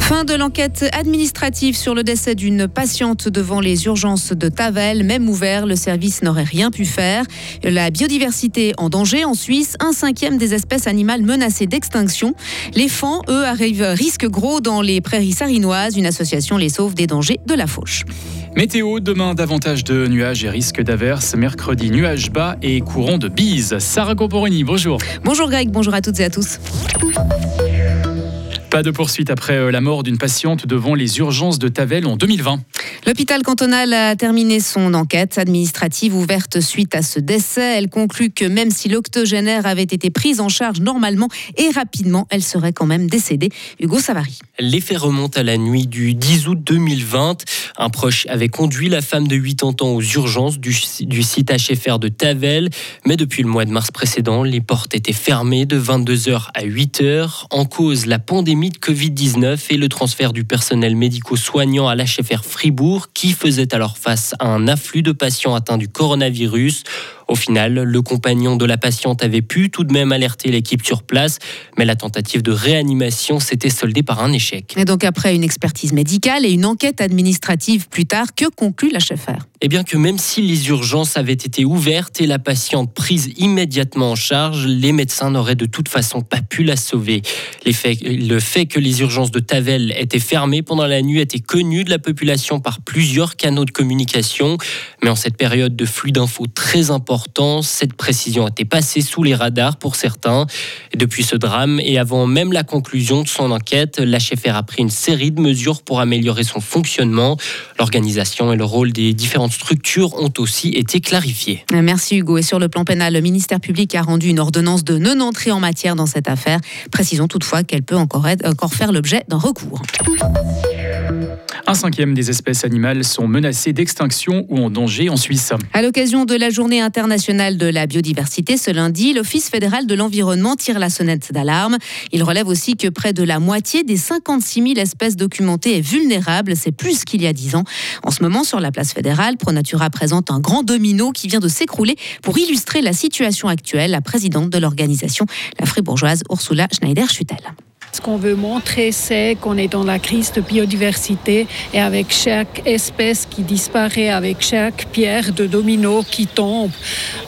Fin de l'enquête administrative sur le décès d'une patiente devant les urgences de Tavel. Même ouvert, le service n'aurait rien pu faire. La biodiversité en danger en Suisse, un cinquième des espèces animales menacées d'extinction. Les fans, eux, arrivent risque gros dans les prairies sarinoises. Une association les sauve des dangers de la fauche. Météo, demain davantage de nuages et risque d'averses. Mercredi, nuages bas et courant de bise. Sarah Comporini, bonjour. Bonjour Greg, bonjour à toutes et à tous. Pas de poursuite après euh, la mort d'une patiente devant les urgences de Tavel en 2020. L'hôpital cantonal a terminé son enquête administrative ouverte suite à ce décès. Elle conclut que même si l'octogénaire avait été prise en charge normalement et rapidement, elle serait quand même décédée. Hugo Savary. Les faits remontent à la nuit du 10 août 2020. Un proche avait conduit la femme de 80 ans aux urgences du, du site HFR de Tavel. Mais depuis le mois de mars précédent, les portes étaient fermées de 22h à 8h. En cause, la pandémie de Covid-19 et le transfert du personnel médico-soignant à l'HFR Fribourg qui faisait alors face à un afflux de patients atteints du coronavirus. Au final, le compagnon de la patiente avait pu tout de même alerter l'équipe sur place, mais la tentative de réanimation s'était soldée par un échec. Et donc après une expertise médicale et une enquête administrative plus tard, que conclut la chefère Eh bien que même si les urgences avaient été ouvertes et la patiente prise immédiatement en charge, les médecins n'auraient de toute façon pas pu la sauver. le fait que les urgences de Tavel étaient fermées pendant la nuit était connu de la population par plusieurs canaux de communication, mais en cette période de flux d'infos très important, cette précision a été passée sous les radars pour certains. depuis ce drame et avant même la conclusion de son enquête, l'HFR a pris une série de mesures pour améliorer son fonctionnement. L'organisation et le rôle des différentes structures ont aussi été clarifiés. Merci Hugo. Et sur le plan pénal, le ministère public a rendu une ordonnance de non-entrée en matière dans cette affaire. Précisons toutefois qu'elle peut encore, encore faire l'objet d'un recours. Un cinquième des espèces animales sont menacées d'extinction ou en danger en Suisse. À l'occasion de la journée internationale de la biodiversité ce lundi, l'Office fédéral de l'environnement tire la sonnette d'alarme. Il relève aussi que près de la moitié des 56 000 espèces documentées est vulnérable. C'est plus qu'il y a 10 ans. En ce moment, sur la place fédérale, ProNatura présente un grand domino qui vient de s'écrouler pour illustrer la situation actuelle. La présidente de l'organisation, la fribourgeoise Ursula Schneider-Schuttel. Ce qu'on veut montrer, c'est qu'on est dans la crise de biodiversité et avec chaque espèce qui disparaît, avec chaque pierre de domino qui tombe,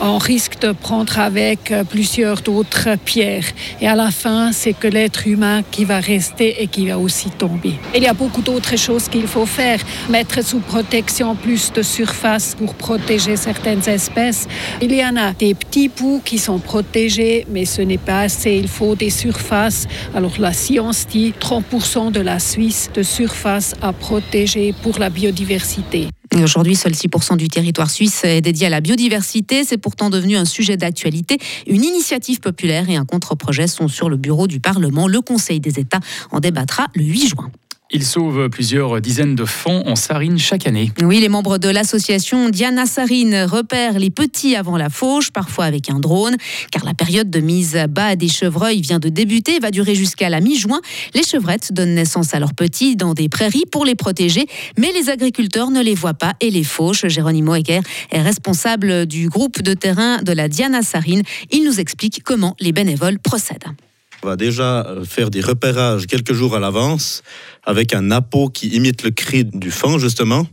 on risque de prendre avec plusieurs d'autres pierres. Et à la fin, c'est que l'être humain qui va rester et qui va aussi tomber. Il y a beaucoup d'autres choses qu'il faut faire. Mettre sous protection plus de surface pour protéger certaines espèces. Il y en a des petits bouts qui sont protégés, mais ce n'est pas assez. Il faut des surfaces. Alors science dit 30% de la Suisse de surface à protéger pour la biodiversité. Aujourd'hui, seul 6% du territoire suisse est dédié à la biodiversité. C'est pourtant devenu un sujet d'actualité. Une initiative populaire et un contre-projet sont sur le bureau du Parlement. Le Conseil des États en débattra le 8 juin. Il sauve plusieurs dizaines de fonds en Sarine chaque année. Oui, les membres de l'association Diana Sarine repèrent les petits avant la fauche, parfois avec un drone, car la période de mise à bas des chevreuils vient de débuter et va durer jusqu'à la mi-juin. Les chevrettes donnent naissance à leurs petits dans des prairies pour les protéger, mais les agriculteurs ne les voient pas et les fauchent. Jérôme Eger est responsable du groupe de terrain de la Diana Sarine. Il nous explique comment les bénévoles procèdent. On va déjà faire des repérages quelques jours à l'avance avec un appôt qui imite le cri du fan, justement.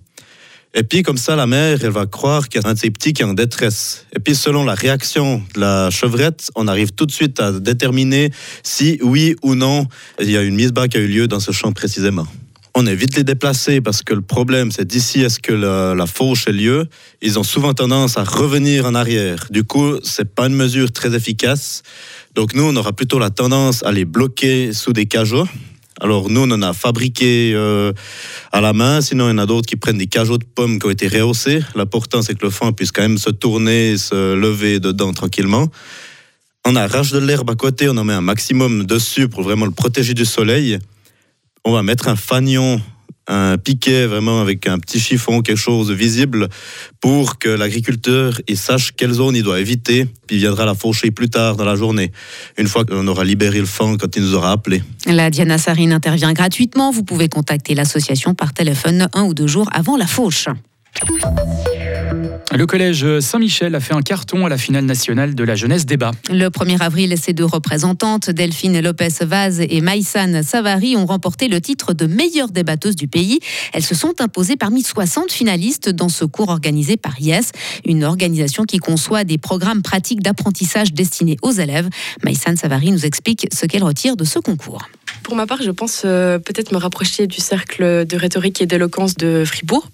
Et puis, comme ça, la mère, elle va croire qu'il y a un de qui est en détresse. Et puis, selon la réaction de la chevrette, on arrive tout de suite à déterminer si, oui ou non, il y a une mise bas qui a eu lieu dans ce champ précisément. On évite les déplacer parce que le problème, c'est d'ici à ce que la, la, fauche ait lieu, ils ont souvent tendance à revenir en arrière. Du coup, c'est pas une mesure très efficace. Donc nous, on aura plutôt la tendance à les bloquer sous des cajots. Alors nous, on en a fabriqué euh, à la main. Sinon, il y en a d'autres qui prennent des cajots de pommes qui ont été rehaussés. L'important, c'est que le fan puisse quand même se tourner, se lever dedans tranquillement. On arrache de l'herbe à côté, on en met un maximum dessus pour vraiment le protéger du soleil. On va mettre un fanion un piquet vraiment avec un petit chiffon, quelque chose de visible, pour que l'agriculteur il sache quelle zone il doit éviter, puis il viendra la faucher plus tard dans la journée, une fois qu'on aura libéré le fond quand il nous aura appelé. La Diana Sarine intervient gratuitement. Vous pouvez contacter l'association par téléphone un ou deux jours avant la fauche. Le collège Saint-Michel a fait un carton à la finale nationale de la jeunesse débat. Le 1er avril, ces deux représentantes, Delphine Lopez-Vaz et Maïsan Savary, ont remporté le titre de meilleure débatteuse du pays. Elles se sont imposées parmi 60 finalistes dans ce cours organisé par IES, une organisation qui conçoit des programmes pratiques d'apprentissage destinés aux élèves. Maïsan Savary nous explique ce qu'elle retire de ce concours. Pour ma part, je pense euh, peut-être me rapprocher du cercle de rhétorique et d'éloquence de Fribourg,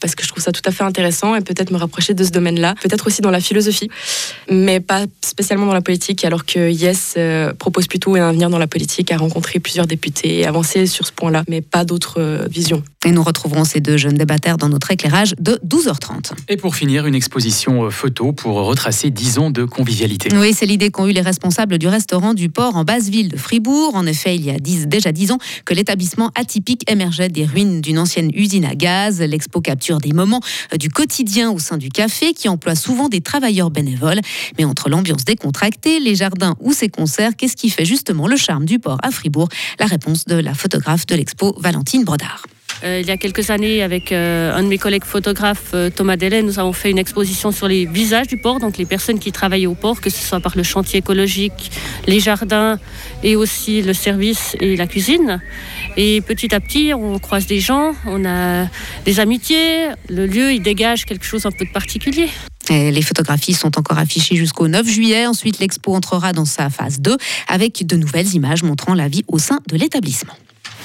parce que je trouve ça tout à fait intéressant, et peut-être me rapprocher de ce domaine-là, peut-être aussi dans la philosophie, mais pas spécialement dans la politique, alors que Yes euh, propose plutôt un avenir dans la politique, à rencontrer plusieurs députés, et avancer sur ce point-là, mais pas d'autres euh, visions. Et nous retrouverons ces deux jeunes débatteurs dans notre éclairage de 12h30. Et pour finir, une exposition photo pour retracer 10 ans de convivialité. Oui, c'est l'idée qu'ont eu les responsables du restaurant du port en basse ville de Fribourg. En effet, il y a déjà 10 ans que l'établissement atypique émergeait des ruines d'une ancienne usine à gaz. L'expo capture des moments euh, du quotidien au sein du café qui emploie souvent des travailleurs bénévoles. Mais entre l'ambiance décontractée, les jardins ou ses concerts, qu'est-ce qui fait justement le charme du port à Fribourg? La réponse de la photographe de l'expo, Valentine Brodard. Euh, il y a quelques années, avec euh, un de mes collègues photographes, euh, Thomas Delay, nous avons fait une exposition sur les visages du port, donc les personnes qui travaillaient au port, que ce soit par le chantier écologique, les jardins et aussi le service et la cuisine. Et petit à petit, on croise des gens, on a des amitiés, le lieu, il dégage quelque chose un peu de particulier. les photographies sont encore affichées jusqu'au 9 juillet. Ensuite, l'expo entrera dans sa phase 2 avec de nouvelles images montrant la vie au sein de l'établissement.